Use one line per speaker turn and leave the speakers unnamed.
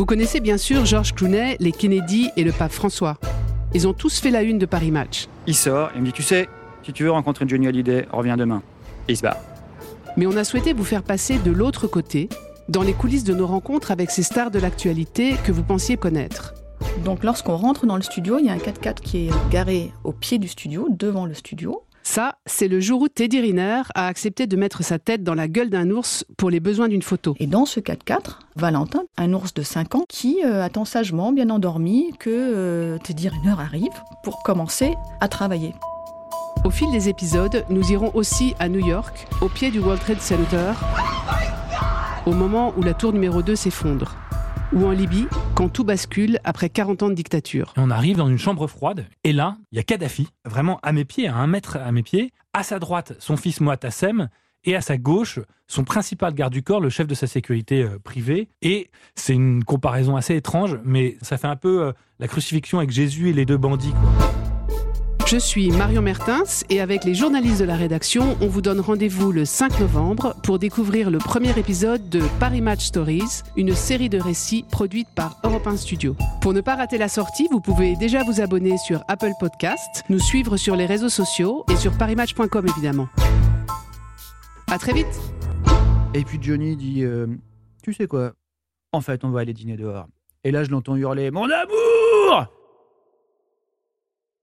Vous connaissez bien sûr Georges Clooney, les Kennedy et le pape François. Ils ont tous fait la une de Paris Match.
Il sort, il me dit Tu sais, si tu veux rencontrer Johnny Hallyday, reviens demain. Et il se barre.
Mais on a souhaité vous faire passer de l'autre côté, dans les coulisses de nos rencontres avec ces stars de l'actualité que vous pensiez connaître.
Donc lorsqu'on rentre dans le studio, il y a un 4x4 qui est garé au pied du studio, devant le studio.
Ça, c'est le jour où Teddy Riner a accepté de mettre sa tête dans la gueule d'un ours pour les besoins d'une photo.
Et dans ce 4x4, Valentin, un ours de 5 ans, qui euh, attend sagement, bien endormi, que euh, Teddy Riner arrive pour commencer à travailler.
Au fil des épisodes, nous irons aussi à New York, au pied du World Trade Center, au moment où la tour numéro 2 s'effondre ou en Libye, quand tout bascule après 40 ans de dictature.
On arrive dans une chambre froide, et là, il y a Kadhafi, vraiment à mes pieds, à un mètre à mes pieds. À sa droite, son fils Moatassem, et à sa gauche, son principal garde du corps, le chef de sa sécurité euh, privée. Et c'est une comparaison assez étrange, mais ça fait un peu euh, la crucifixion avec Jésus et les deux bandits.
Je suis Marion Mertens et avec les journalistes de la rédaction, on vous donne rendez-vous le 5 novembre pour découvrir le premier épisode de Paris Match Stories, une série de récits produite par Europe 1 Studio. Pour ne pas rater la sortie, vous pouvez déjà vous abonner sur Apple Podcast, nous suivre sur les réseaux sociaux et sur parismatch.com évidemment. À très vite.
Et puis Johnny dit euh, Tu sais quoi? En fait, on va aller dîner dehors. Et là, je l'entends hurler Mon amour